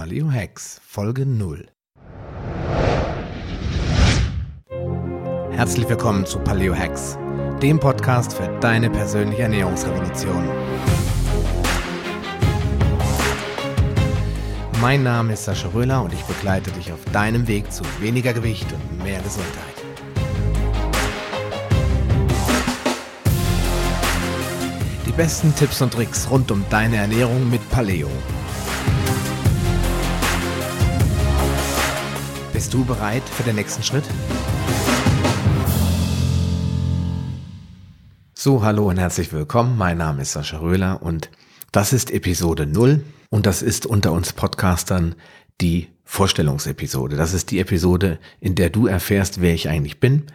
Paleo Hacks Folge 0. Herzlich willkommen zu Paleo Hacks, dem Podcast für deine persönliche Ernährungsrevolution. Mein Name ist Sascha Röhler und ich begleite dich auf deinem Weg zu weniger Gewicht und mehr Gesundheit. Die besten Tipps und Tricks rund um deine Ernährung mit Paleo. Bist du bereit für den nächsten Schritt? So, hallo und herzlich willkommen. Mein Name ist Sascha Röhler und das ist Episode 0 und das ist unter uns Podcastern die Vorstellungsepisode. Das ist die Episode, in der du erfährst, wer ich eigentlich bin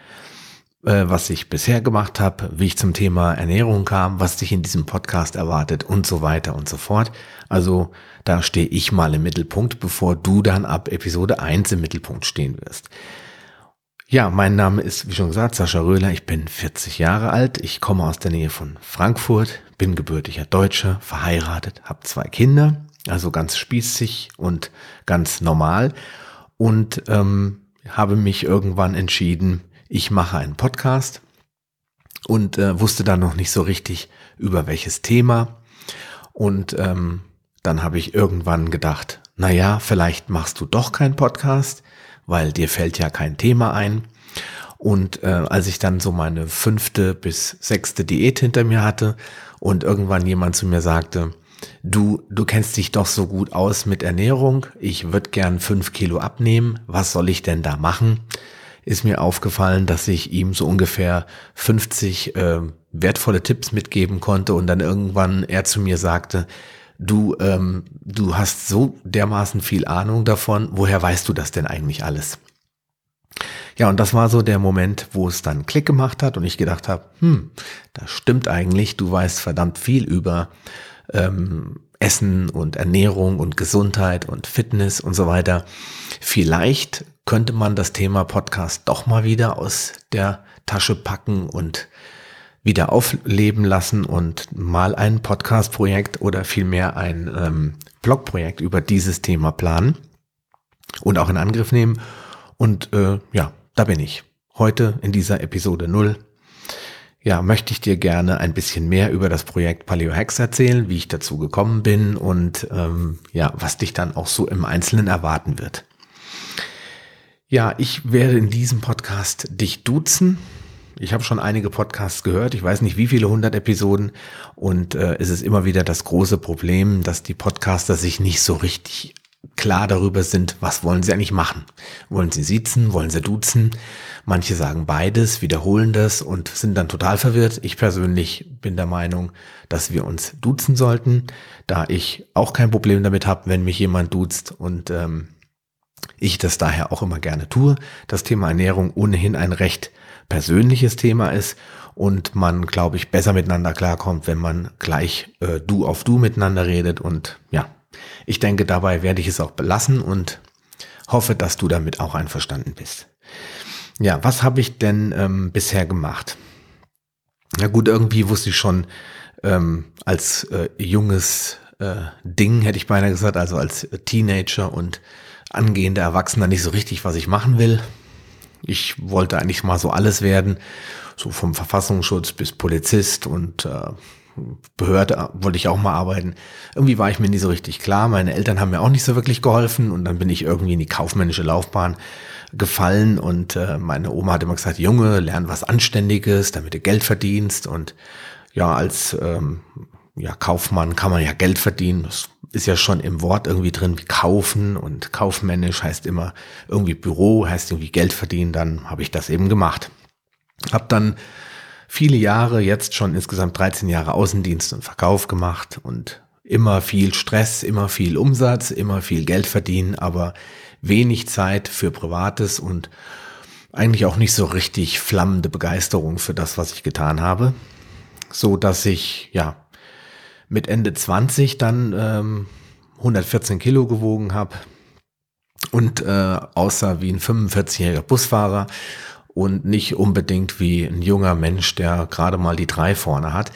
äh, was ich bisher gemacht habe, wie ich zum Thema Ernährung kam, was dich in diesem Podcast erwartet und so weiter und so fort. Also da stehe ich mal im Mittelpunkt, bevor du dann ab Episode 1 im Mittelpunkt stehen wirst. Ja, mein Name ist, wie schon gesagt, Sascha Röhler. Ich bin 40 Jahre alt. Ich komme aus der Nähe von Frankfurt, bin gebürtiger Deutscher, verheiratet, habe zwei Kinder, also ganz spießig und ganz normal und ähm, habe mich irgendwann entschieden, ich mache einen Podcast und äh, wusste dann noch nicht so richtig über welches Thema. Und ähm, dann habe ich irgendwann gedacht, na ja, vielleicht machst du doch keinen Podcast, weil dir fällt ja kein Thema ein. Und äh, als ich dann so meine fünfte bis sechste Diät hinter mir hatte und irgendwann jemand zu mir sagte, du, du kennst dich doch so gut aus mit Ernährung, ich würde gern fünf Kilo abnehmen, was soll ich denn da machen? ist mir aufgefallen, dass ich ihm so ungefähr 50 äh, wertvolle Tipps mitgeben konnte und dann irgendwann er zu mir sagte, du, ähm, du hast so dermaßen viel Ahnung davon, woher weißt du das denn eigentlich alles? Ja, und das war so der Moment, wo es dann Klick gemacht hat und ich gedacht habe, hm, das stimmt eigentlich, du weißt verdammt viel über ähm, Essen und Ernährung und Gesundheit und Fitness und so weiter. Vielleicht könnte man das Thema Podcast doch mal wieder aus der Tasche packen und wieder aufleben lassen und mal ein Podcast-Projekt oder vielmehr ein ähm, Blog-Projekt über dieses Thema planen und auch in Angriff nehmen. Und äh, ja, da bin ich. Heute in dieser Episode 0. Ja, möchte ich dir gerne ein bisschen mehr über das Projekt Paleo Hacks erzählen, wie ich dazu gekommen bin und ähm, ja, was dich dann auch so im Einzelnen erwarten wird. Ja, ich werde in diesem Podcast dich duzen. Ich habe schon einige Podcasts gehört, ich weiß nicht wie viele hundert Episoden und äh, es ist immer wieder das große Problem, dass die Podcaster sich nicht so richtig klar darüber sind, was wollen sie eigentlich machen. Wollen sie sitzen, wollen sie duzen? Manche sagen beides, wiederholen das und sind dann total verwirrt. Ich persönlich bin der Meinung, dass wir uns duzen sollten, da ich auch kein Problem damit habe, wenn mich jemand duzt und ähm, ich das daher auch immer gerne tue. Das Thema Ernährung ohnehin ein recht persönliches Thema ist und man, glaube ich, besser miteinander klarkommt, wenn man gleich äh, du auf du miteinander redet. Und ja, ich denke, dabei werde ich es auch belassen und hoffe, dass du damit auch einverstanden bist. Ja, was habe ich denn ähm, bisher gemacht? Na gut, irgendwie wusste ich schon ähm, als äh, junges äh, Ding, hätte ich beinahe gesagt, also als Teenager und angehender Erwachsener nicht so richtig, was ich machen will. Ich wollte eigentlich mal so alles werden, so vom Verfassungsschutz bis Polizist und äh, Behörde wollte ich auch mal arbeiten. Irgendwie war ich mir nie so richtig klar. Meine Eltern haben mir auch nicht so wirklich geholfen und dann bin ich irgendwie in die kaufmännische Laufbahn gefallen und äh, meine Oma hat immer gesagt, Junge, lern was Anständiges, damit du Geld verdienst und ja, als ähm, ja, Kaufmann kann man ja Geld verdienen. Das ist ja schon im Wort irgendwie drin, wie kaufen und kaufmännisch heißt immer irgendwie Büro, heißt irgendwie Geld verdienen, dann habe ich das eben gemacht. Hab dann viele Jahre, jetzt schon insgesamt 13 Jahre Außendienst und Verkauf gemacht und immer viel Stress, immer viel Umsatz, immer viel Geld verdienen, aber wenig Zeit für Privates und eigentlich auch nicht so richtig flammende Begeisterung für das, was ich getan habe, so dass ich ja mit Ende 20 dann ähm, 114 Kilo gewogen habe und äh, aussah wie ein 45-jähriger Busfahrer und nicht unbedingt wie ein junger Mensch, der gerade mal die drei vorne hat.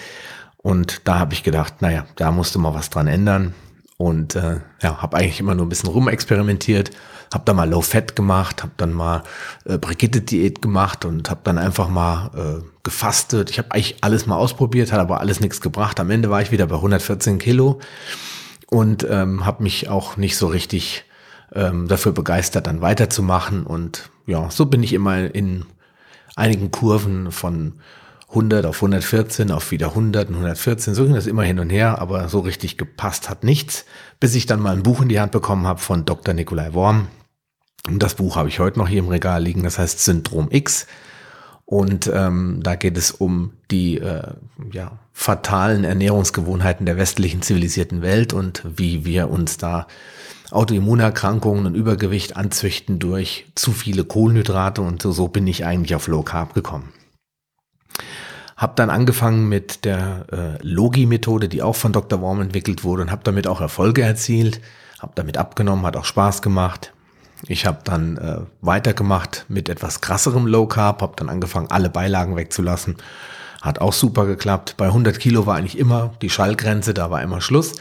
Und da habe ich gedacht, naja, da musste mal was dran ändern. und äh, ja, habe eigentlich immer nur ein bisschen rumexperimentiert, habe dann mal Low Fat gemacht, habe dann mal äh, Brigitte Diät gemacht und habe dann einfach mal äh, gefastet. Ich habe eigentlich alles mal ausprobiert, hat aber alles nichts gebracht. Am Ende war ich wieder bei 114 Kilo und ähm, habe mich auch nicht so richtig ähm, dafür begeistert, dann weiterzumachen. Und ja, so bin ich immer in einigen Kurven von 100 auf 114, auf wieder 100 und 114, so ging das immer hin und her, aber so richtig gepasst hat nichts, bis ich dann mal ein Buch in die Hand bekommen habe von Dr. Nikolai Worm. Und das Buch habe ich heute noch hier im Regal liegen, das heißt Syndrom X. Und ähm, da geht es um die äh, ja, fatalen Ernährungsgewohnheiten der westlichen zivilisierten Welt und wie wir uns da Autoimmunerkrankungen und Übergewicht anzüchten durch zu viele Kohlenhydrate und so, so bin ich eigentlich auf Low Carb gekommen. Hab dann angefangen mit der äh, Logi-Methode, die auch von Dr. Worm entwickelt wurde und habe damit auch Erfolge erzielt, habe damit abgenommen, hat auch Spaß gemacht. Ich habe dann äh, weitergemacht mit etwas krasserem Low Carb, habe dann angefangen, alle Beilagen wegzulassen hat auch super geklappt. Bei 100 Kilo war eigentlich immer die Schallgrenze, da war immer Schluss.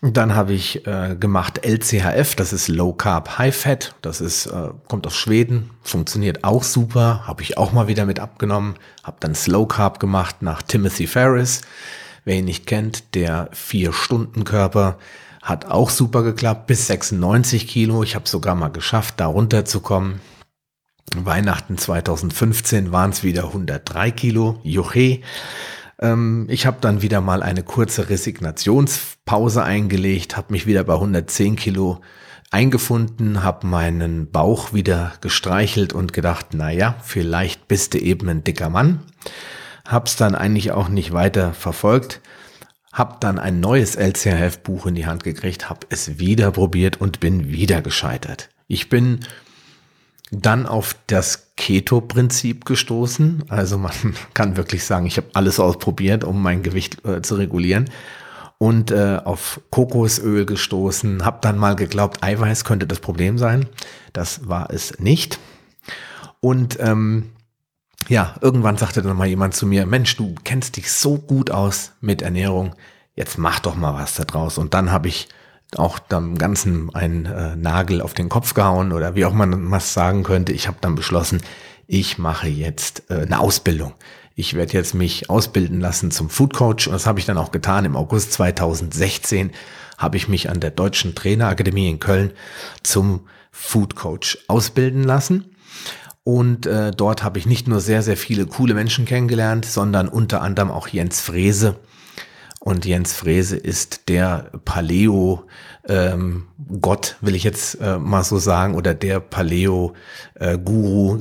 Und dann habe ich äh, gemacht LCHF, das ist Low Carb High Fat, das ist äh, kommt aus Schweden, funktioniert auch super, habe ich auch mal wieder mit abgenommen, habe dann Slow Carb gemacht nach Timothy Ferris. Wer ihn nicht kennt, der vier Stunden Körper hat auch super geklappt bis 96 Kilo. Ich habe sogar mal geschafft, da runterzukommen. Weihnachten 2015 waren es wieder 103 Kilo. Juche. Ähm, ich habe dann wieder mal eine kurze Resignationspause eingelegt, habe mich wieder bei 110 Kilo eingefunden, habe meinen Bauch wieder gestreichelt und gedacht, na ja, vielleicht bist du eben ein dicker Mann. Hab's dann eigentlich auch nicht weiter verfolgt. Hab dann ein neues LCHF-Buch in die Hand gekriegt, hab es wieder probiert und bin wieder gescheitert. Ich bin dann auf das Keto-Prinzip gestoßen. Also man kann wirklich sagen, ich habe alles ausprobiert, um mein Gewicht äh, zu regulieren. Und äh, auf Kokosöl gestoßen, habe dann mal geglaubt, Eiweiß könnte das Problem sein. Das war es nicht. Und ähm, ja, irgendwann sagte dann mal jemand zu mir, Mensch, du kennst dich so gut aus mit Ernährung, jetzt mach doch mal was da draus. Und dann habe ich auch dem Ganzen einen äh, Nagel auf den Kopf gehauen oder wie auch man was sagen könnte. Ich habe dann beschlossen, ich mache jetzt äh, eine Ausbildung. Ich werde jetzt mich ausbilden lassen zum Food Coach und das habe ich dann auch getan. Im August 2016 habe ich mich an der Deutschen Trainerakademie in Köln zum Food Coach ausbilden lassen. Und äh, dort habe ich nicht nur sehr, sehr viele coole Menschen kennengelernt, sondern unter anderem auch Jens Frese, und Jens Frese ist der Paleo ähm, will ich jetzt äh, mal so sagen, oder der Paleo äh,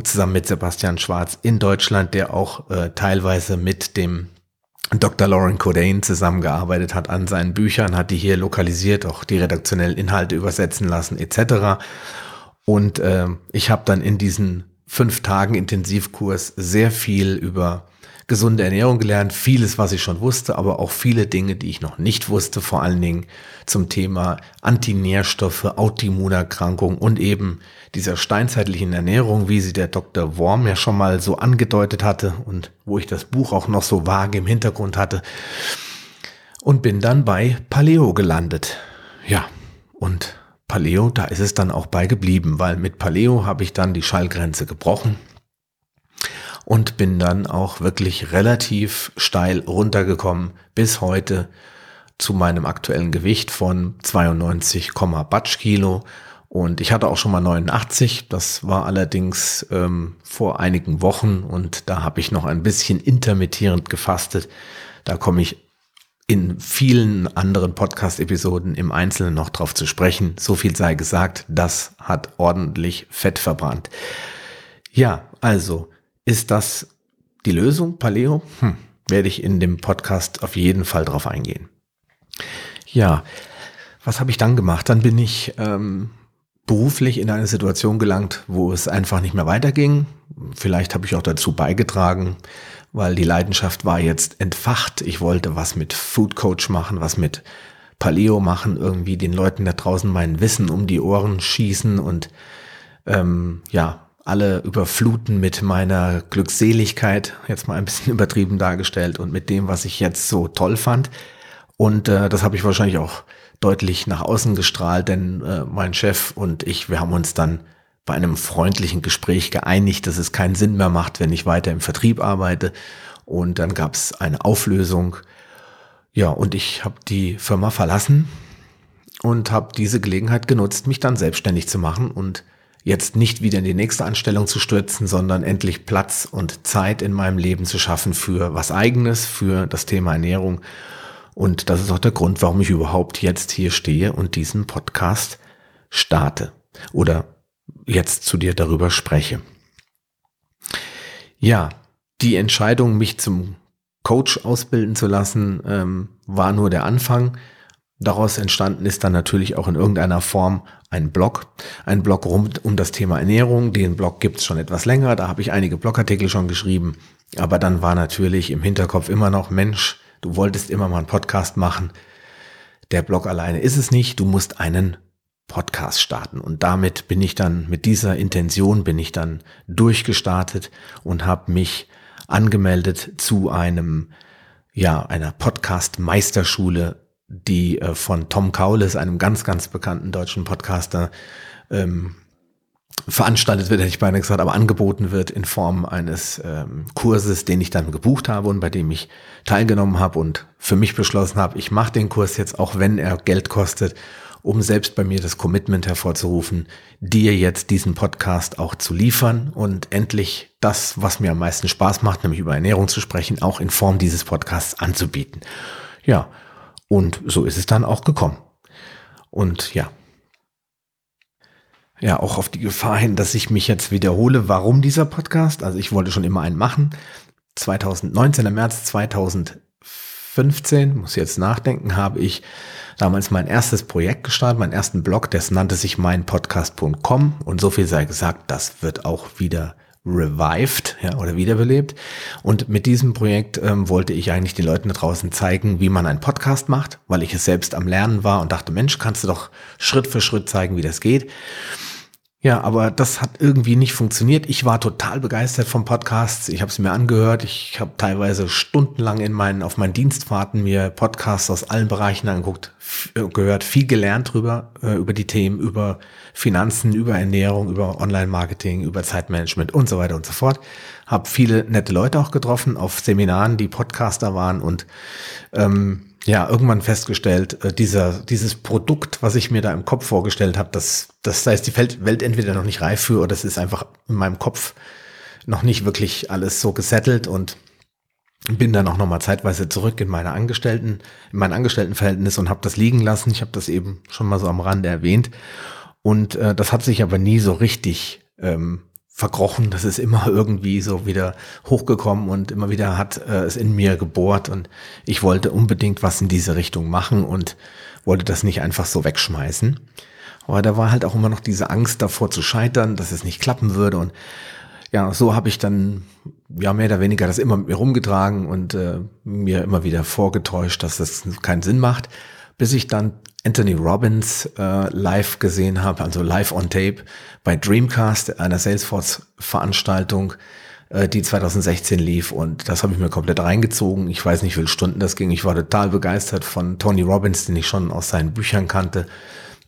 zusammen mit Sebastian Schwarz in Deutschland, der auch äh, teilweise mit dem Dr. Lauren Codain zusammengearbeitet hat an seinen Büchern, hat die hier lokalisiert, auch die redaktionellen Inhalte übersetzen lassen etc. Und äh, ich habe dann in diesen fünf Tagen Intensivkurs sehr viel über gesunde Ernährung gelernt, vieles, was ich schon wusste, aber auch viele Dinge, die ich noch nicht wusste, vor allen Dingen zum Thema Antinährstoffe, Autoimmunerkrankung und eben dieser steinzeitlichen Ernährung, wie sie der Dr. Worm ja schon mal so angedeutet hatte und wo ich das Buch auch noch so vage im Hintergrund hatte. Und bin dann bei Paleo gelandet. Ja, und Paleo, da ist es dann auch bei geblieben, weil mit Paleo habe ich dann die Schallgrenze gebrochen und bin dann auch wirklich relativ steil runtergekommen bis heute zu meinem aktuellen Gewicht von 92, Batsch Kilo. Und ich hatte auch schon mal 89, das war allerdings ähm, vor einigen Wochen und da habe ich noch ein bisschen intermittierend gefastet. Da komme ich in vielen anderen Podcast-Episoden im Einzelnen noch drauf zu sprechen. So viel sei gesagt, das hat ordentlich Fett verbrannt. Ja, also ist das die Lösung, Paleo? Hm, werde ich in dem Podcast auf jeden Fall drauf eingehen. Ja, was habe ich dann gemacht? Dann bin ich ähm, beruflich in eine Situation gelangt, wo es einfach nicht mehr weiterging. Vielleicht habe ich auch dazu beigetragen, weil die Leidenschaft war jetzt entfacht. Ich wollte was mit Food Coach machen, was mit Paleo machen, irgendwie den Leuten da draußen mein Wissen um die Ohren schießen und ähm, ja, alle überfluten mit meiner Glückseligkeit, jetzt mal ein bisschen übertrieben dargestellt und mit dem, was ich jetzt so toll fand. Und äh, das habe ich wahrscheinlich auch deutlich nach außen gestrahlt, denn äh, mein Chef und ich, wir haben uns dann bei einem freundlichen Gespräch geeinigt, dass es keinen Sinn mehr macht, wenn ich weiter im Vertrieb arbeite. Und dann gab es eine Auflösung. Ja, und ich habe die Firma verlassen und habe diese Gelegenheit genutzt, mich dann selbstständig zu machen und jetzt nicht wieder in die nächste Anstellung zu stürzen, sondern endlich Platz und Zeit in meinem Leben zu schaffen für was eigenes, für das Thema Ernährung. Und das ist auch der Grund, warum ich überhaupt jetzt hier stehe und diesen Podcast starte oder jetzt zu dir darüber spreche. Ja, die Entscheidung, mich zum Coach ausbilden zu lassen, ähm, war nur der Anfang. Daraus entstanden ist dann natürlich auch in irgendeiner Form ein Blog, ein Blog rund um das Thema Ernährung. Den Blog gibt's schon etwas länger, da habe ich einige Blogartikel schon geschrieben. Aber dann war natürlich im Hinterkopf immer noch, Mensch, du wolltest immer mal einen Podcast machen. Der Blog alleine ist es nicht, du musst einen Podcast starten. Und damit bin ich dann, mit dieser Intention bin ich dann durchgestartet und habe mich angemeldet zu einem, ja, einer Podcast-Meisterschule die äh, von Tom Kaulis, einem ganz, ganz bekannten deutschen Podcaster, ähm, veranstaltet wird, hätte ich beinahe gesagt, aber angeboten wird in Form eines ähm, Kurses, den ich dann gebucht habe und bei dem ich teilgenommen habe und für mich beschlossen habe, ich mache den Kurs jetzt, auch wenn er Geld kostet, um selbst bei mir das Commitment hervorzurufen, dir jetzt diesen Podcast auch zu liefern und endlich das, was mir am meisten Spaß macht, nämlich über Ernährung zu sprechen, auch in Form dieses Podcasts anzubieten. Ja, und so ist es dann auch gekommen. Und ja. Ja, auch auf die Gefahr hin, dass ich mich jetzt wiederhole, warum dieser Podcast? Also ich wollte schon immer einen machen. 2019, im März 2015, muss jetzt nachdenken, habe ich damals mein erstes Projekt gestartet, meinen ersten Blog, das nannte sich meinpodcast.com und so viel sei gesagt, das wird auch wieder revived ja, oder wiederbelebt. Und mit diesem Projekt ähm, wollte ich eigentlich den Leuten da draußen zeigen, wie man einen Podcast macht, weil ich es selbst am Lernen war und dachte, Mensch, kannst du doch Schritt für Schritt zeigen, wie das geht. Ja, aber das hat irgendwie nicht funktioniert. Ich war total begeistert vom Podcast. Ich habe es mir angehört. Ich habe teilweise stundenlang in meinen auf meinen Dienstfahrten mir Podcasts aus allen Bereichen angeguckt, äh, gehört, viel gelernt drüber äh, über die Themen, über Finanzen, über Ernährung, über Online-Marketing, über Zeitmanagement und so weiter und so fort. Habe viele nette Leute auch getroffen auf Seminaren, die Podcaster waren und ähm, ja, irgendwann festgestellt, äh, dieser, dieses Produkt, was ich mir da im Kopf vorgestellt habe, das, das da ist die Welt entweder noch nicht reif für oder es ist einfach in meinem Kopf noch nicht wirklich alles so gesettelt und bin dann auch nochmal zeitweise zurück in meine Angestellten, in mein Angestelltenverhältnis und habe das liegen lassen. Ich habe das eben schon mal so am Rande erwähnt. Und äh, das hat sich aber nie so richtig ähm, verkrochen. Das ist immer irgendwie so wieder hochgekommen und immer wieder hat äh, es in mir gebohrt und ich wollte unbedingt was in diese Richtung machen und wollte das nicht einfach so wegschmeißen. Aber da war halt auch immer noch diese Angst davor zu scheitern, dass es nicht klappen würde und ja, so habe ich dann ja mehr oder weniger das immer mit mir rumgetragen und äh, mir immer wieder vorgetäuscht, dass das keinen Sinn macht, bis ich dann Anthony Robbins äh, live gesehen habe, also live on tape bei Dreamcast, einer Salesforce-Veranstaltung, äh, die 2016 lief und das habe ich mir komplett reingezogen. Ich weiß nicht, wie viele Stunden das ging. Ich war total begeistert von Tony Robbins, den ich schon aus seinen Büchern kannte.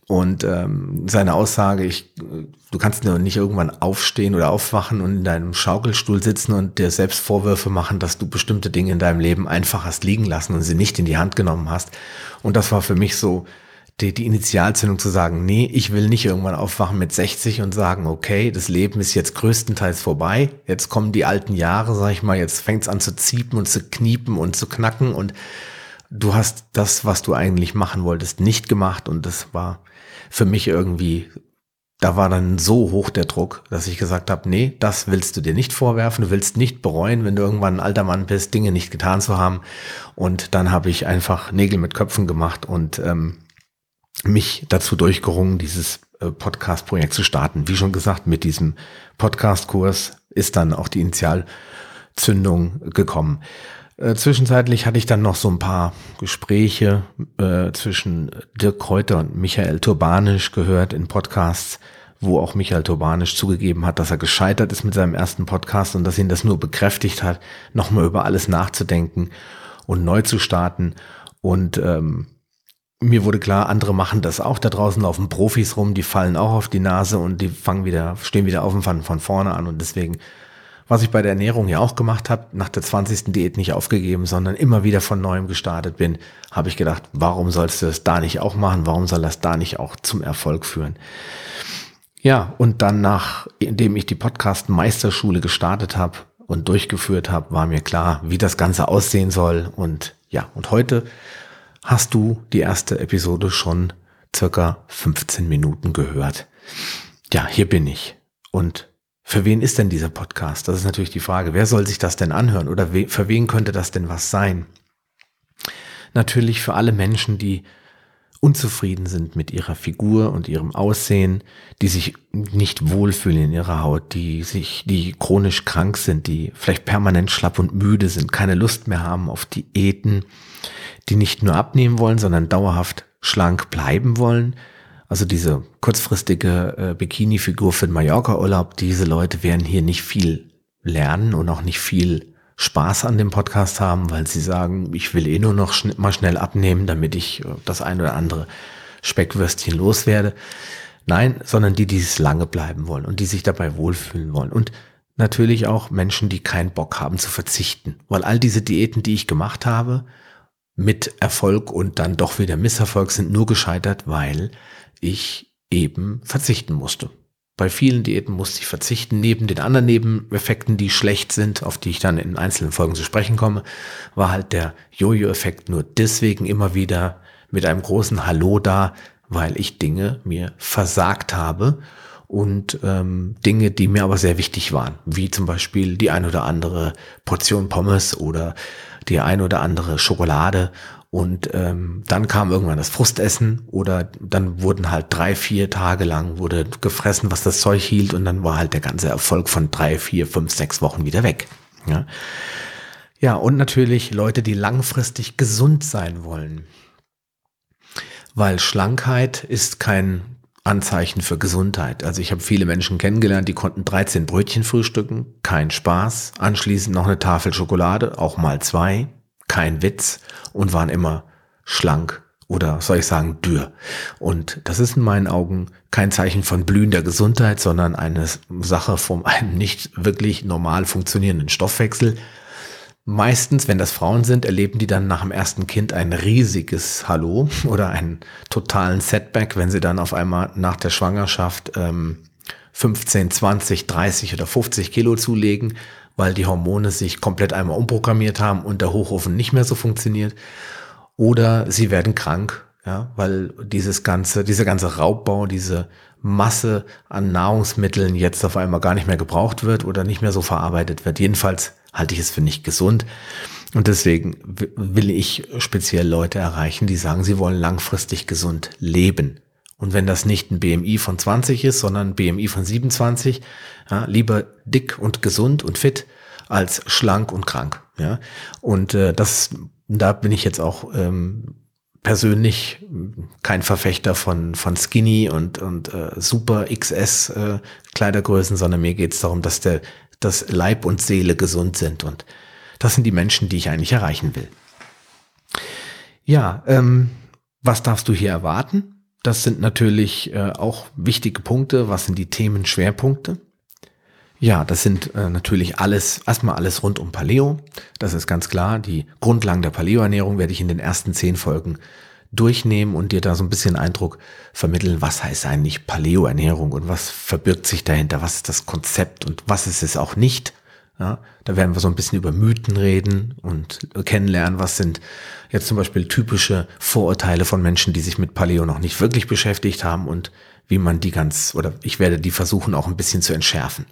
Und ähm, seine Aussage, ich, du kannst nur nicht irgendwann aufstehen oder aufwachen und in deinem Schaukelstuhl sitzen und dir selbst Vorwürfe machen, dass du bestimmte Dinge in deinem Leben einfach hast liegen lassen und sie nicht in die Hand genommen hast. Und das war für mich so die, die Initialzündung zu sagen, nee, ich will nicht irgendwann aufwachen mit 60 und sagen, okay, das Leben ist jetzt größtenteils vorbei, jetzt kommen die alten Jahre, sag ich mal, jetzt fängt's an zu ziepen und zu kniepen und zu knacken. Und du hast das, was du eigentlich machen wolltest, nicht gemacht und das war für mich irgendwie, da war dann so hoch der Druck, dass ich gesagt habe, nee, das willst du dir nicht vorwerfen, du willst nicht bereuen, wenn du irgendwann ein alter Mann bist, Dinge nicht getan zu haben und dann habe ich einfach Nägel mit Köpfen gemacht und ähm, mich dazu durchgerungen, dieses äh, Podcast-Projekt zu starten. Wie schon gesagt, mit diesem Podcast-Kurs ist dann auch die Initialzündung gekommen. Äh, zwischenzeitlich hatte ich dann noch so ein paar Gespräche äh, zwischen Dirk Kräuter und Michael Turbanisch gehört in Podcasts, wo auch Michael Turbanisch zugegeben hat, dass er gescheitert ist mit seinem ersten Podcast und dass ihn das nur bekräftigt hat, nochmal über alles nachzudenken und neu zu starten. Und ähm, mir wurde klar, andere machen das auch. Da draußen laufen Profis rum, die fallen auch auf die Nase und die fangen wieder, stehen wieder auf und fangen von vorne an. Und deswegen, was ich bei der Ernährung ja auch gemacht habe, nach der 20. Diät nicht aufgegeben, sondern immer wieder von neuem gestartet bin, habe ich gedacht, warum sollst du das da nicht auch machen? Warum soll das da nicht auch zum Erfolg führen? Ja, und dann nach, indem ich die Podcast Meisterschule gestartet habe und durchgeführt habe, war mir klar, wie das Ganze aussehen soll. Und ja, und heute hast du die erste Episode schon circa 15 Minuten gehört. Ja, hier bin ich. Und für wen ist denn dieser Podcast? Das ist natürlich die Frage. Wer soll sich das denn anhören oder für wen könnte das denn was sein? Natürlich für alle Menschen, die unzufrieden sind mit ihrer Figur und ihrem Aussehen, die sich nicht wohlfühlen in ihrer Haut, die sich, die chronisch krank sind, die vielleicht permanent schlapp und müde sind, keine Lust mehr haben auf Diäten, die nicht nur abnehmen wollen, sondern dauerhaft schlank bleiben wollen. Also diese kurzfristige äh, Bikini-Figur für den Mallorca-Urlaub, diese Leute werden hier nicht viel lernen und auch nicht viel Spaß an dem Podcast haben, weil sie sagen, ich will eh nur noch schn mal schnell abnehmen, damit ich äh, das ein oder andere Speckwürstchen loswerde. Nein, sondern die, die es lange bleiben wollen und die sich dabei wohlfühlen wollen. Und natürlich auch Menschen, die keinen Bock haben zu verzichten. Weil all diese Diäten, die ich gemacht habe, mit Erfolg und dann doch wieder Misserfolg sind nur gescheitert, weil ich eben verzichten musste. Bei vielen Diäten musste ich verzichten. Neben den anderen Nebeneffekten, die schlecht sind, auf die ich dann in einzelnen Folgen zu sprechen komme, war halt der Jojo-Effekt nur deswegen immer wieder mit einem großen Hallo da, weil ich Dinge mir versagt habe und ähm, Dinge, die mir aber sehr wichtig waren, wie zum Beispiel die ein oder andere Portion Pommes oder die ein oder andere Schokolade und ähm, dann kam irgendwann das Frustessen oder dann wurden halt drei, vier Tage lang wurde gefressen, was das Zeug hielt und dann war halt der ganze Erfolg von drei, vier, fünf, sechs Wochen wieder weg. Ja, ja und natürlich Leute, die langfristig gesund sein wollen. Weil Schlankheit ist kein Anzeichen für Gesundheit. Also ich habe viele Menschen kennengelernt, die konnten 13 Brötchen frühstücken, kein Spaß, anschließend noch eine Tafel Schokolade, auch mal zwei, kein Witz und waren immer schlank oder soll ich sagen dürr. Und das ist in meinen Augen kein Zeichen von blühender Gesundheit, sondern eine Sache von einem nicht wirklich normal funktionierenden Stoffwechsel, Meistens, wenn das Frauen sind, erleben die dann nach dem ersten Kind ein riesiges Hallo oder einen totalen Setback, wenn sie dann auf einmal nach der Schwangerschaft ähm, 15, 20, 30 oder 50 Kilo zulegen, weil die Hormone sich komplett einmal umprogrammiert haben und der Hochofen nicht mehr so funktioniert. Oder sie werden krank, ja, weil dieses ganze, dieser ganze Raubbau, diese Masse an Nahrungsmitteln jetzt auf einmal gar nicht mehr gebraucht wird oder nicht mehr so verarbeitet wird. Jedenfalls halte ich es für nicht gesund. Und deswegen will ich speziell Leute erreichen, die sagen, sie wollen langfristig gesund leben. Und wenn das nicht ein BMI von 20 ist, sondern ein BMI von 27, ja, lieber dick und gesund und fit als schlank und krank. Ja, und äh, das, da bin ich jetzt auch ähm, persönlich kein Verfechter von von Skinny und und äh, Super XS äh, Kleidergrößen, sondern mir geht es darum, dass der dass Leib und Seele gesund sind. Und das sind die Menschen, die ich eigentlich erreichen will. Ja, ähm, was darfst du hier erwarten? Das sind natürlich äh, auch wichtige Punkte. Was sind die Themenschwerpunkte? Ja, das sind äh, natürlich alles, erstmal alles rund um Paleo. Das ist ganz klar. Die Grundlagen der Paleo-Ernährung werde ich in den ersten zehn Folgen durchnehmen und dir da so ein bisschen Eindruck vermitteln, was heißt eigentlich Paleo-Ernährung und was verbirgt sich dahinter, was ist das Konzept und was ist es auch nicht. Ja, da werden wir so ein bisschen über Mythen reden und kennenlernen, was sind jetzt zum Beispiel typische Vorurteile von Menschen, die sich mit Paleo noch nicht wirklich beschäftigt haben und wie man die ganz, oder ich werde die versuchen auch ein bisschen zu entschärfen.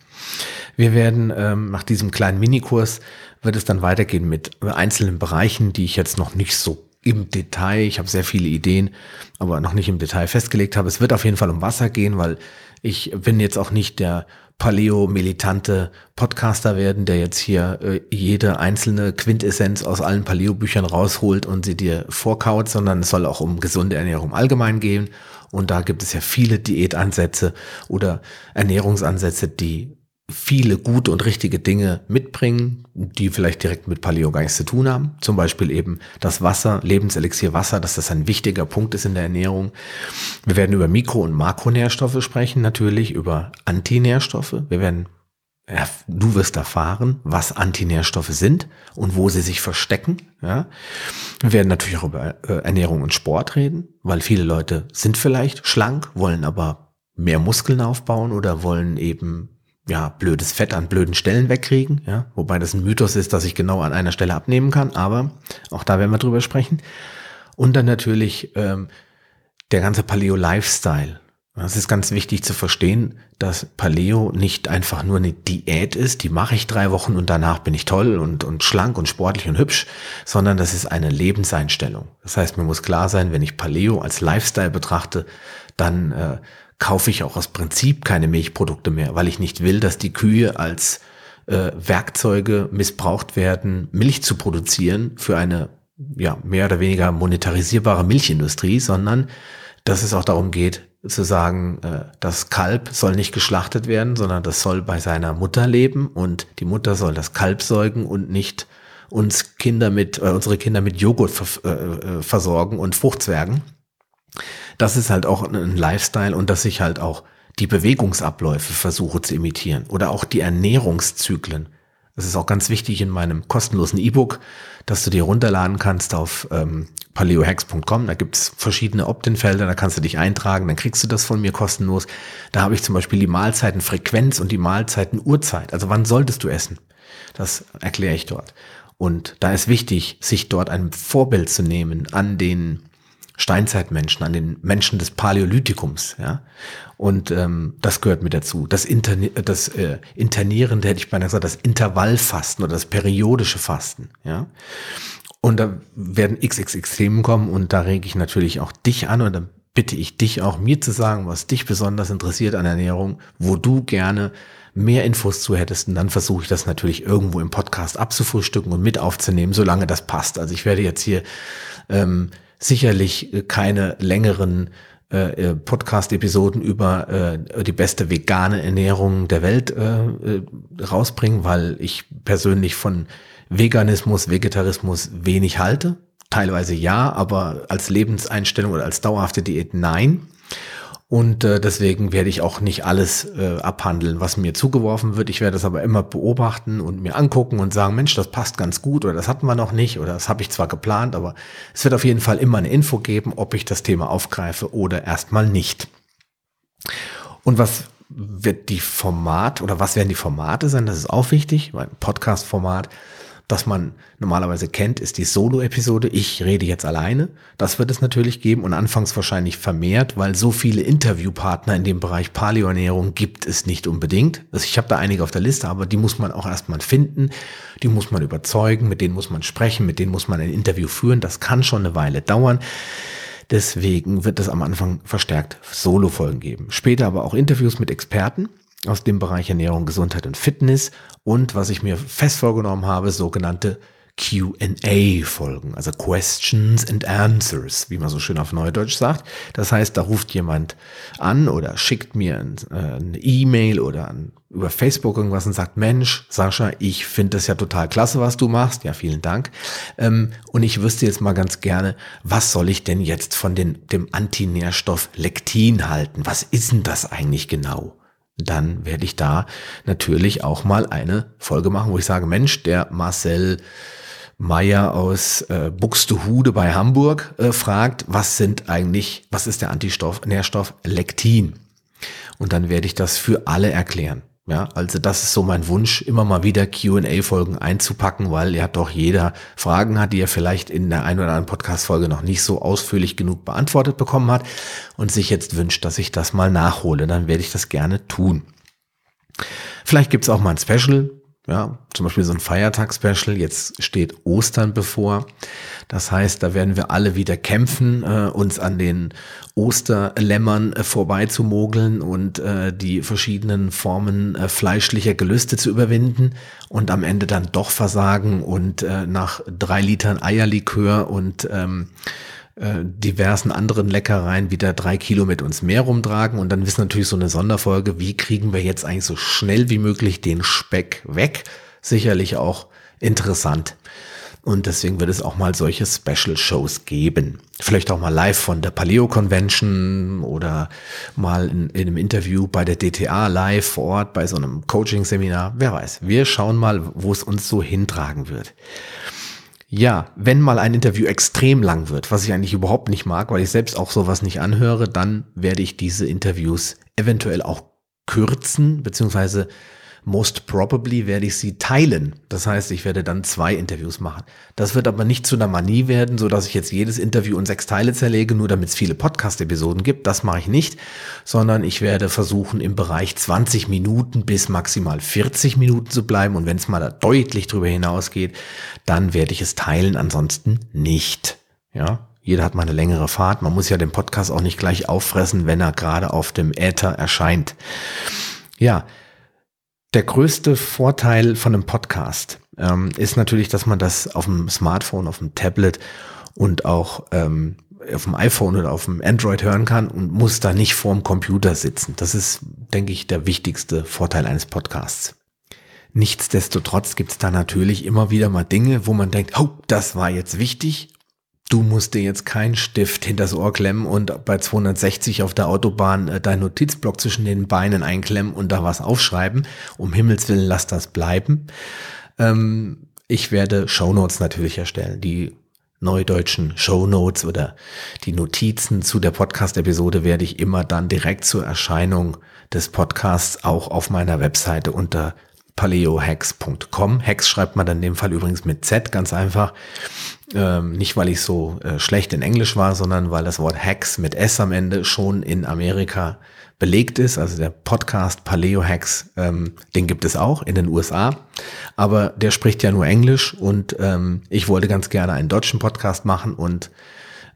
Wir werden ähm, nach diesem kleinen Minikurs wird es dann weitergehen mit einzelnen Bereichen, die ich jetzt noch nicht so im Detail, ich habe sehr viele Ideen, aber noch nicht im Detail festgelegt habe. Es wird auf jeden Fall um Wasser gehen, weil ich bin jetzt auch nicht der Paleo-militante Podcaster werden, der jetzt hier äh, jede einzelne Quintessenz aus allen Paleo-Büchern rausholt und sie dir vorkaut, sondern es soll auch um gesunde Ernährung allgemein gehen. Und da gibt es ja viele Diätansätze oder Ernährungsansätze, die viele gute und richtige Dinge mitbringen, die vielleicht direkt mit Paleo gar nichts zu tun haben. Zum Beispiel eben das Wasser, Lebenselixier Wasser, dass das ein wichtiger Punkt ist in der Ernährung. Wir werden über Mikro- und Makronährstoffe sprechen, natürlich über Antinährstoffe. Wir werden, ja, du wirst erfahren, was Antinährstoffe sind und wo sie sich verstecken. Ja. Wir werden natürlich auch über äh, Ernährung und Sport reden, weil viele Leute sind vielleicht schlank, wollen aber mehr Muskeln aufbauen oder wollen eben ja, blödes Fett an blöden Stellen wegkriegen, ja, wobei das ein Mythos ist, dass ich genau an einer Stelle abnehmen kann, aber auch da werden wir drüber sprechen. Und dann natürlich ähm, der ganze Paleo-Lifestyle. Es ist ganz wichtig zu verstehen, dass Paleo nicht einfach nur eine Diät ist, die mache ich drei Wochen und danach bin ich toll und, und schlank und sportlich und hübsch, sondern das ist eine Lebenseinstellung. Das heißt, mir muss klar sein, wenn ich Paleo als Lifestyle betrachte, dann äh, kaufe ich auch aus Prinzip keine Milchprodukte mehr, weil ich nicht will, dass die Kühe als äh, Werkzeuge missbraucht werden, Milch zu produzieren für eine ja mehr oder weniger monetarisierbare Milchindustrie, sondern dass es auch darum geht zu sagen, äh, das Kalb soll nicht geschlachtet werden, sondern das soll bei seiner Mutter leben und die Mutter soll das Kalb säugen und nicht uns Kinder mit äh, unsere Kinder mit Joghurt vers äh, äh versorgen und Fruchtzwergen das ist halt auch ein Lifestyle und dass ich halt auch die Bewegungsabläufe versuche zu imitieren oder auch die Ernährungszyklen. Das ist auch ganz wichtig in meinem kostenlosen E-Book, dass du dir runterladen kannst auf ähm, paleohacks.com. Da gibt's verschiedene Opt-in-Felder, da kannst du dich eintragen, dann kriegst du das von mir kostenlos. Da habe ich zum Beispiel die Mahlzeitenfrequenz und die Mahlzeitenuhrzeit. Also wann solltest du essen? Das erkläre ich dort. Und da ist wichtig, sich dort ein Vorbild zu nehmen an den Steinzeitmenschen, an den Menschen des Paläolithikums, ja. Und ähm, das gehört mit dazu. Das, Interni das äh, Internierende, hätte ich beinahe gesagt, das Intervallfasten oder das periodische Fasten, ja. Und da werden xxx Themen kommen und da rege ich natürlich auch dich an und dann bitte ich dich auch, mir zu sagen, was dich besonders interessiert an Ernährung, wo du gerne mehr Infos zu hättest. Und dann versuche ich das natürlich irgendwo im Podcast abzufrühstücken und mit aufzunehmen, solange das passt. Also ich werde jetzt hier ähm, sicherlich äh, keine längeren äh, äh, Podcast-Episoden über äh, die beste vegane Ernährung der Welt äh, äh, rausbringen, weil ich persönlich von Veganismus, Vegetarismus wenig halte. Teilweise ja, aber als Lebenseinstellung oder als dauerhafte Diät nein. Und äh, deswegen werde ich auch nicht alles äh, abhandeln, was mir zugeworfen wird. Ich werde es aber immer beobachten und mir angucken und sagen, Mensch, das passt ganz gut oder das hatten wir noch nicht oder das habe ich zwar geplant, aber es wird auf jeden Fall immer eine Info geben, ob ich das Thema aufgreife oder erstmal nicht. Und was wird die Format oder was werden die Formate sein? Das ist auch wichtig, weil Podcast-Format das man normalerweise kennt, ist die Solo-Episode. Ich rede jetzt alleine. Das wird es natürlich geben und anfangs wahrscheinlich vermehrt, weil so viele Interviewpartner in dem Bereich Paleoernährung gibt es nicht unbedingt. Also ich habe da einige auf der Liste, aber die muss man auch erstmal finden. Die muss man überzeugen, mit denen muss man sprechen, mit denen muss man ein Interview führen. Das kann schon eine Weile dauern. Deswegen wird es am Anfang verstärkt Solo-Folgen geben. Später aber auch Interviews mit Experten aus dem Bereich Ernährung, Gesundheit und Fitness und was ich mir fest vorgenommen habe, sogenannte QA-Folgen, also Questions and Answers, wie man so schön auf Neudeutsch sagt. Das heißt, da ruft jemand an oder schickt mir äh, eine E-Mail oder ein, über Facebook irgendwas und sagt, Mensch, Sascha, ich finde das ja total klasse, was du machst. Ja, vielen Dank. Ähm, und ich wüsste jetzt mal ganz gerne, was soll ich denn jetzt von den, dem Antinährstoff Lektin halten? Was ist denn das eigentlich genau? Dann werde ich da natürlich auch mal eine Folge machen, wo ich sage, Mensch, der Marcel Meyer aus äh, Buxtehude bei Hamburg äh, fragt, was sind eigentlich, was ist der Antistoff, Nährstoff Lektin? Und dann werde ich das für alle erklären. Ja, also das ist so mein Wunsch, immer mal wieder Q&A-Folgen einzupacken, weil ja doch jeder Fragen hat, die er vielleicht in der einen oder anderen Podcast-Folge noch nicht so ausführlich genug beantwortet bekommen hat und sich jetzt wünscht, dass ich das mal nachhole. Dann werde ich das gerne tun. Vielleicht gibt's auch mal ein Special, ja, zum Beispiel so ein Feiertagsspecial. Jetzt steht Ostern bevor. Das heißt, da werden wir alle wieder kämpfen, äh, uns an den Osterlämmern äh, vorbeizumogeln und äh, die verschiedenen Formen äh, fleischlicher Gelüste zu überwinden und am Ende dann doch versagen und äh, nach drei Litern Eierlikör und ähm, äh, diversen anderen Leckereien wieder drei Kilo mit uns mehr rumtragen. Und dann ist natürlich so eine Sonderfolge, wie kriegen wir jetzt eigentlich so schnell wie möglich den Speck weg? Sicherlich auch interessant. Und deswegen wird es auch mal solche Special Shows geben. Vielleicht auch mal live von der Paleo Convention oder mal in, in einem Interview bei der DTA live vor Ort bei so einem Coaching Seminar. Wer weiß. Wir schauen mal, wo es uns so hintragen wird. Ja, wenn mal ein Interview extrem lang wird, was ich eigentlich überhaupt nicht mag, weil ich selbst auch sowas nicht anhöre, dann werde ich diese Interviews eventuell auch kürzen, beziehungsweise Most probably werde ich sie teilen. Das heißt, ich werde dann zwei Interviews machen. Das wird aber nicht zu einer Manie werden, so dass ich jetzt jedes Interview in sechs Teile zerlege, nur damit es viele Podcast-Episoden gibt. Das mache ich nicht, sondern ich werde versuchen, im Bereich 20 Minuten bis maximal 40 Minuten zu bleiben. Und wenn es mal deutlich drüber hinausgeht, dann werde ich es teilen, ansonsten nicht. Ja, jeder hat mal eine längere Fahrt. Man muss ja den Podcast auch nicht gleich auffressen, wenn er gerade auf dem Äther erscheint. Ja, der größte Vorteil von einem Podcast ähm, ist natürlich, dass man das auf dem Smartphone, auf dem Tablet und auch ähm, auf dem iPhone oder auf dem Android hören kann und muss da nicht vorm Computer sitzen. Das ist, denke ich, der wichtigste Vorteil eines Podcasts. Nichtsdestotrotz gibt es da natürlich immer wieder mal Dinge, wo man denkt, oh, das war jetzt wichtig Du musst dir jetzt keinen Stift hinters Ohr klemmen und bei 260 auf der Autobahn äh, deinen Notizblock zwischen den Beinen einklemmen und da was aufschreiben. Um Himmels Willen lass das bleiben. Ähm, ich werde Shownotes natürlich erstellen. Die neudeutschen Shownotes oder die Notizen zu der Podcast-Episode werde ich immer dann direkt zur Erscheinung des Podcasts auch auf meiner Webseite unter paleohacks.com. Hacks schreibt man dann in dem Fall übrigens mit Z, ganz einfach. Ähm, nicht, weil ich so äh, schlecht in Englisch war, sondern weil das Wort Hacks mit S am Ende schon in Amerika belegt ist. Also der Podcast Paleo Hacks, ähm, den gibt es auch in den USA. Aber der spricht ja nur Englisch und ähm, ich wollte ganz gerne einen deutschen Podcast machen und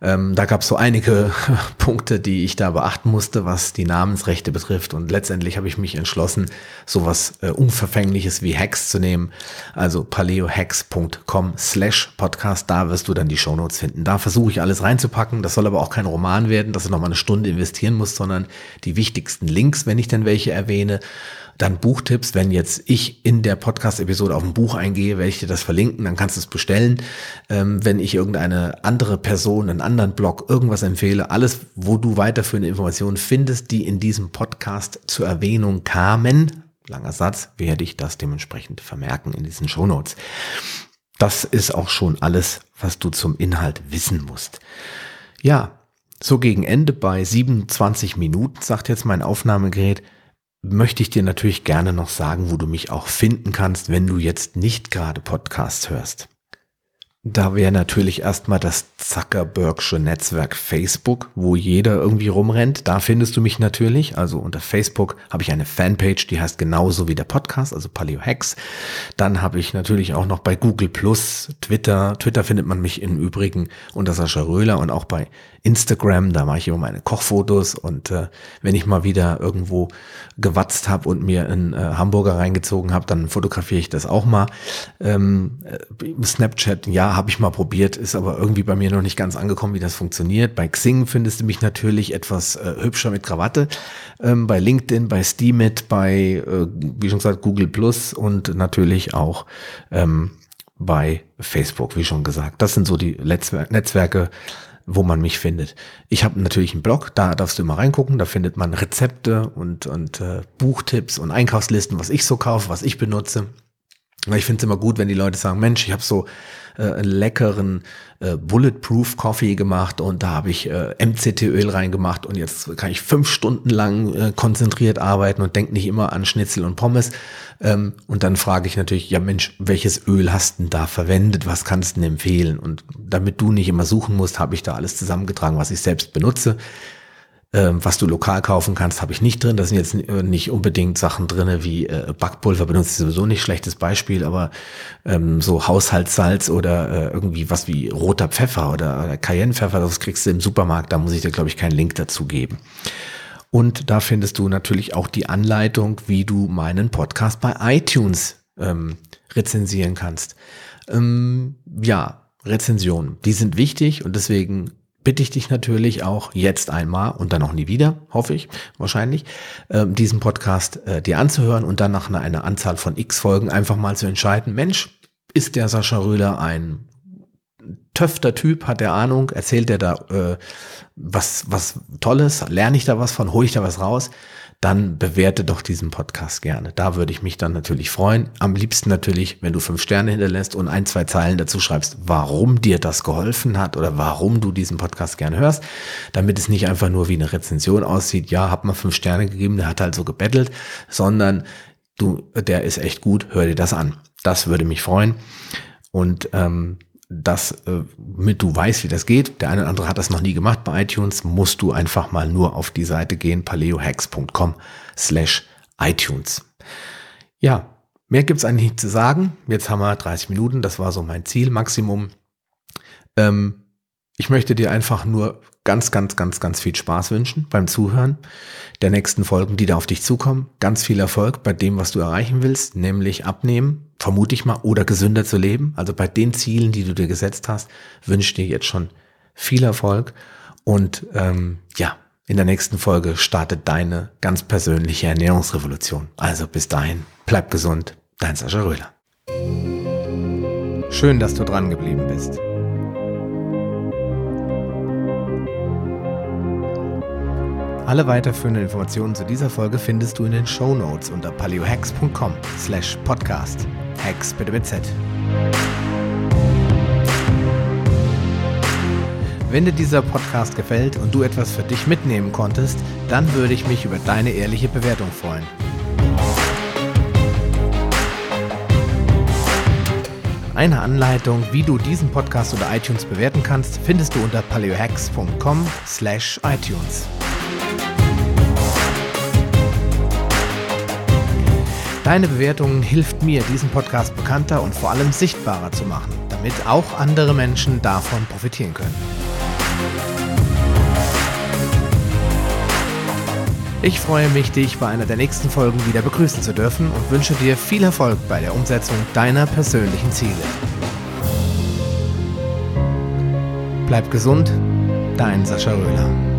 ähm, da gab es so einige Punkte, die ich da beachten musste, was die Namensrechte betrifft. Und letztendlich habe ich mich entschlossen, sowas äh, Unverfängliches wie Hacks zu nehmen. Also paleohacks.com slash podcast. Da wirst du dann die Shownotes finden. Da versuche ich alles reinzupacken. Das soll aber auch kein Roman werden, dass du nochmal eine Stunde investieren musst, sondern die wichtigsten Links, wenn ich denn welche erwähne. Dann Buchtipps, wenn jetzt ich in der Podcast-Episode auf ein Buch eingehe, werde ich dir das verlinken, dann kannst du es bestellen. Ähm, wenn ich irgendeine andere Person, einen anderen Blog, irgendwas empfehle, alles, wo du weiterführende Informationen findest, die in diesem Podcast zur Erwähnung kamen, langer Satz, werde ich das dementsprechend vermerken in diesen Shownotes. Das ist auch schon alles, was du zum Inhalt wissen musst. Ja, so gegen Ende bei 27 Minuten, sagt jetzt mein Aufnahmegerät, möchte ich dir natürlich gerne noch sagen, wo du mich auch finden kannst, wenn du jetzt nicht gerade Podcasts hörst. Da wäre natürlich erstmal das Zuckerbergsche Netzwerk Facebook, wo jeder irgendwie rumrennt. Da findest du mich natürlich. Also unter Facebook habe ich eine Fanpage, die heißt genauso wie der Podcast, also Paleo Hacks. Dann habe ich natürlich auch noch bei Google Plus, Twitter. Twitter findet man mich im Übrigen unter Sascha Röhler und auch bei Instagram. Da mache ich immer meine Kochfotos und äh, wenn ich mal wieder irgendwo gewatzt habe und mir einen äh, Hamburger reingezogen habe, dann fotografiere ich das auch mal. Ähm, äh, Snapchat, ja, habe ich mal probiert, ist aber irgendwie bei mir noch nicht ganz angekommen, wie das funktioniert. Bei Xing findest du mich natürlich etwas äh, hübscher mit Krawatte. Ähm, bei LinkedIn, bei Steemit, bei, äh, wie schon gesagt, Google Plus und natürlich auch ähm, bei Facebook, wie schon gesagt. Das sind so die Netzwer Netzwerke, wo man mich findet. Ich habe natürlich einen Blog, da darfst du immer reingucken, da findet man Rezepte und, und äh, Buchtipps und Einkaufslisten, was ich so kaufe, was ich benutze. Ich finde es immer gut, wenn die Leute sagen, Mensch, ich habe so äh, einen leckeren äh, Bulletproof Coffee gemacht und da habe ich äh, MCT-Öl reingemacht und jetzt kann ich fünf Stunden lang äh, konzentriert arbeiten und denke nicht immer an Schnitzel und Pommes. Ähm, und dann frage ich natürlich, ja Mensch, welches Öl hast du denn da verwendet? Was kannst du denn empfehlen? Und damit du nicht immer suchen musst, habe ich da alles zusammengetragen, was ich selbst benutze. Ähm, was du lokal kaufen kannst, habe ich nicht drin. Da sind jetzt äh, nicht unbedingt Sachen drinne wie äh, Backpulver, ich sowieso nicht, schlechtes Beispiel, aber ähm, so Haushaltssalz oder äh, irgendwie was wie roter Pfeffer oder, oder Cayennepfeffer, das kriegst du im Supermarkt, da muss ich dir, glaube ich, keinen Link dazu geben. Und da findest du natürlich auch die Anleitung, wie du meinen Podcast bei iTunes ähm, rezensieren kannst. Ähm, ja, Rezensionen, die sind wichtig und deswegen bitte ich dich natürlich auch jetzt einmal und dann auch nie wieder, hoffe ich, wahrscheinlich, äh, diesen Podcast äh, dir anzuhören und dann nach einer, einer Anzahl von x Folgen einfach mal zu entscheiden, Mensch, ist der Sascha Röhler ein töfter Typ, hat der Ahnung, erzählt er da äh, was, was Tolles, lerne ich da was von, hole ich da was raus, dann bewerte doch diesen Podcast gerne. Da würde ich mich dann natürlich freuen. Am liebsten natürlich, wenn du fünf Sterne hinterlässt und ein, zwei Zeilen dazu schreibst, warum dir das geholfen hat oder warum du diesen Podcast gerne hörst, damit es nicht einfach nur wie eine Rezension aussieht, ja, hab mal fünf Sterne gegeben, der hat halt so gebettelt, sondern du, der ist echt gut, hör dir das an. Das würde mich freuen. Und ähm, das äh, mit du weißt, wie das geht. Der eine oder andere hat das noch nie gemacht bei iTunes, musst du einfach mal nur auf die Seite gehen, paleohacks.com slash iTunes. Ja, mehr gibt's eigentlich nicht zu sagen. Jetzt haben wir 30 Minuten, das war so mein Ziel, Maximum. Ähm, ich möchte dir einfach nur ganz, ganz, ganz, ganz viel Spaß wünschen beim Zuhören der nächsten Folgen, die da auf dich zukommen. Ganz viel Erfolg bei dem, was du erreichen willst, nämlich abnehmen, vermute ich mal, oder gesünder zu leben. Also bei den Zielen, die du dir gesetzt hast, wünsche dir jetzt schon viel Erfolg. Und ähm, ja, in der nächsten Folge startet deine ganz persönliche Ernährungsrevolution. Also bis dahin, bleib gesund, dein Sascha Röhler. Schön, dass du dran geblieben bist. Alle weiterführenden Informationen zu dieser Folge findest du in den Show Notes unter paleohacks.com slash podcast. Hacks bitte mit Z. Wenn dir dieser Podcast gefällt und du etwas für dich mitnehmen konntest, dann würde ich mich über deine ehrliche Bewertung freuen. Eine Anleitung, wie du diesen Podcast oder iTunes bewerten kannst, findest du unter paleohacks.com Deine Bewertung hilft mir, diesen Podcast bekannter und vor allem sichtbarer zu machen, damit auch andere Menschen davon profitieren können. Ich freue mich, dich bei einer der nächsten Folgen wieder begrüßen zu dürfen und wünsche dir viel Erfolg bei der Umsetzung deiner persönlichen Ziele. Bleib gesund, dein Sascha Röhler.